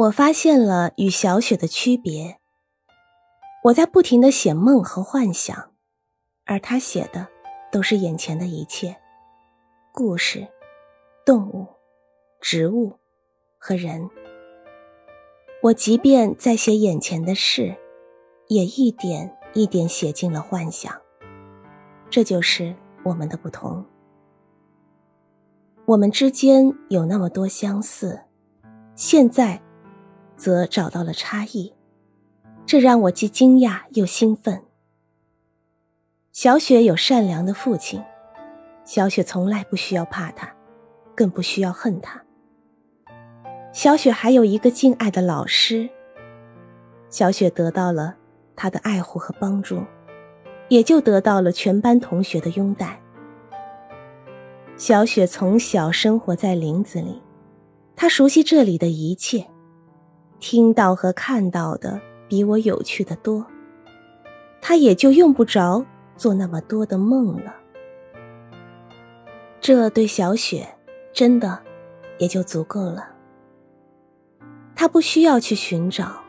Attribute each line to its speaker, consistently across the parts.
Speaker 1: 我发现了与小雪的区别。我在不停的写梦和幻想，而他写的都是眼前的一切：故事、动物、植物和人。我即便在写眼前的事，也一点一点写进了幻想。这就是我们的不同。我们之间有那么多相似，现在。则找到了差异，这让我既惊讶又兴奋。小雪有善良的父亲，小雪从来不需要怕他，更不需要恨他。小雪还有一个敬爱的老师，小雪得到了他的爱护和帮助，也就得到了全班同学的拥戴。小雪从小生活在林子里，她熟悉这里的一切。听到和看到的比我有趣的多，他也就用不着做那么多的梦了。这对小雪真的也就足够了。他不需要去寻找，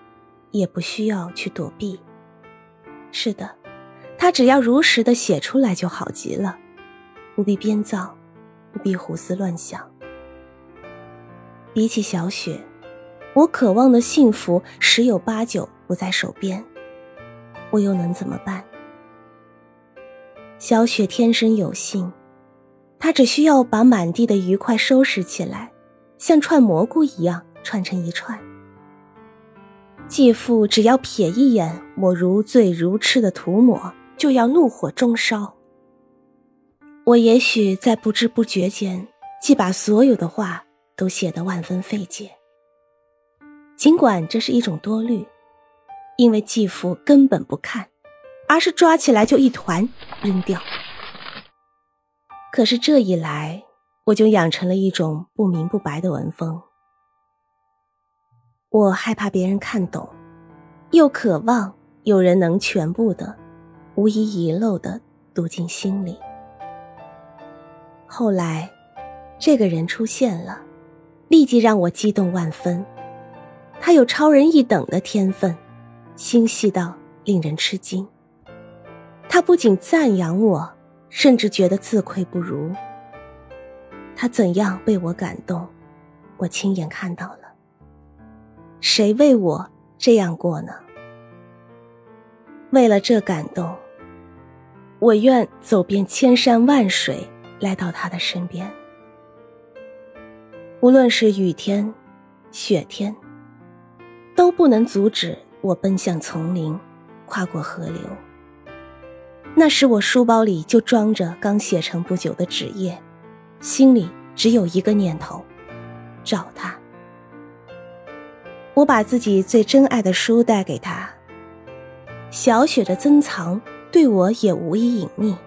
Speaker 1: 也不需要去躲避。是的，他只要如实的写出来就好极了，不必编造，不必胡思乱想。比起小雪。我渴望的幸福十有八九不在手边，我又能怎么办？小雪天生有幸，她只需要把满地的愉快收拾起来，像串蘑菇一样串成一串。继父只要瞥一眼我如醉如痴的涂抹，就要怒火中烧。我也许在不知不觉间，既把所有的话都写得万分费解。尽管这是一种多虑，因为继父根本不看，而是抓起来就一团扔掉。可是这一来，我就养成了一种不明不白的文风。我害怕别人看懂，又渴望有人能全部的、无一遗漏的读进心里。后来，这个人出现了，立即让我激动万分。他有超人一等的天分，心细到令人吃惊。他不仅赞扬我，甚至觉得自愧不如。他怎样被我感动，我亲眼看到了。谁为我这样过呢？为了这感动，我愿走遍千山万水来到他的身边。无论是雨天，雪天。都不能阻止我奔向丛林，跨过河流。那时我书包里就装着刚写成不久的纸页，心里只有一个念头：找他。我把自己最珍爱的书带给他。小雪的珍藏对我也无一隐秘。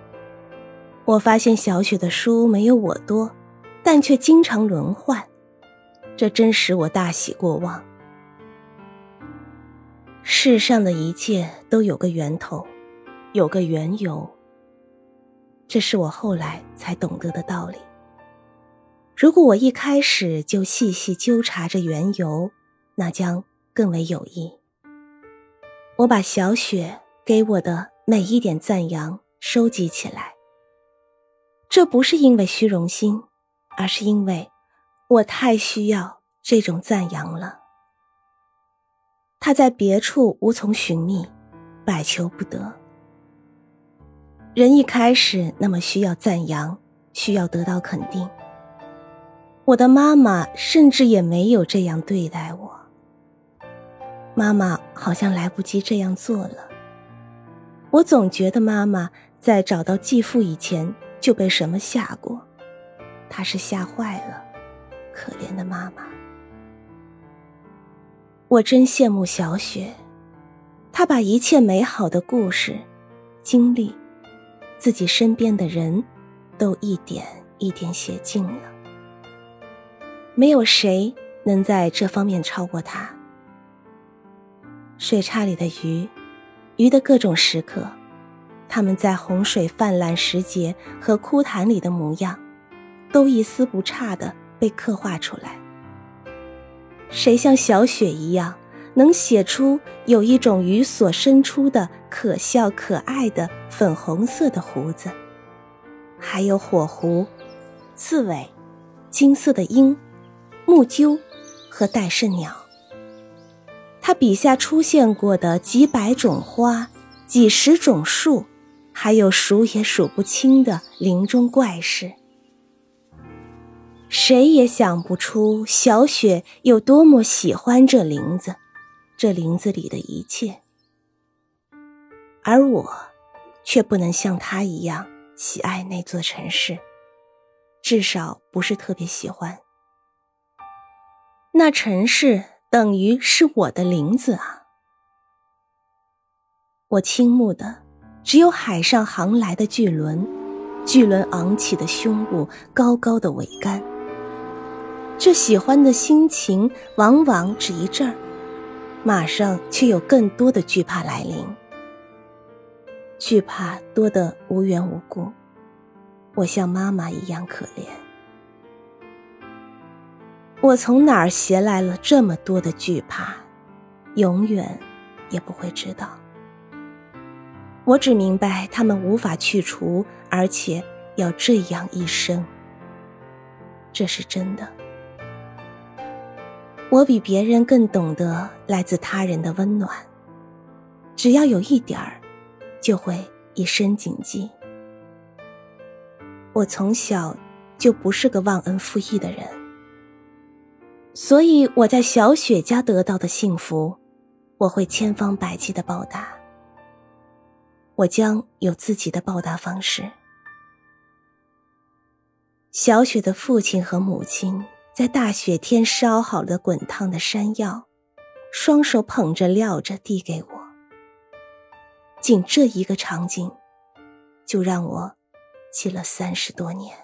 Speaker 1: 我发现小雪的书没有我多，但却经常轮换，这真使我大喜过望。世上的一切都有个源头，有个缘由。这是我后来才懂得的道理。如果我一开始就细细纠察着缘由，那将更为有益。我把小雪给我的每一点赞扬收集起来，这不是因为虚荣心，而是因为我太需要这种赞扬了。他在别处无从寻觅，百求不得。人一开始那么需要赞扬，需要得到肯定。我的妈妈甚至也没有这样对待我。妈妈好像来不及这样做了。我总觉得妈妈在找到继父以前就被什么吓过，她是吓坏了，可怜的妈妈。我真羡慕小雪，她把一切美好的故事、经历、自己身边的人，都一点一点写尽了。没有谁能在这方面超过她。水叉里的鱼，鱼的各种时刻，他们在洪水泛滥时节和枯潭里的模样，都一丝不差的被刻画出来。谁像小雪一样，能写出有一种鱼所伸出的可笑可爱的粉红色的胡子，还有火狐、刺猬、金色的鹰、木鸠和戴胜鸟。他笔下出现过的几百种花、几十种树，还有数也数不清的林中怪事。谁也想不出小雪有多么喜欢这林子，这林子里的一切。而我，却不能像她一样喜爱那座城市，至少不是特别喜欢。那城市等于是我的林子啊！我倾慕的只有海上航来的巨轮，巨轮昂起的胸部，高高的桅杆。这喜欢的心情往往只一阵儿，马上却有更多的惧怕来临。惧怕多得无缘无故，我像妈妈一样可怜。我从哪儿携来了这么多的惧怕，永远也不会知道。我只明白他们无法去除，而且要这样一生。这是真的。我比别人更懂得来自他人的温暖，只要有一点儿，就会一生谨记。我从小就不是个忘恩负义的人，所以我在小雪家得到的幸福，我会千方百计的报答。我将有自己的报答方式。小雪的父亲和母亲。在大雪天烧好了滚烫的山药，双手捧着撂着递给我。仅这一个场景，就让我记了三十多年。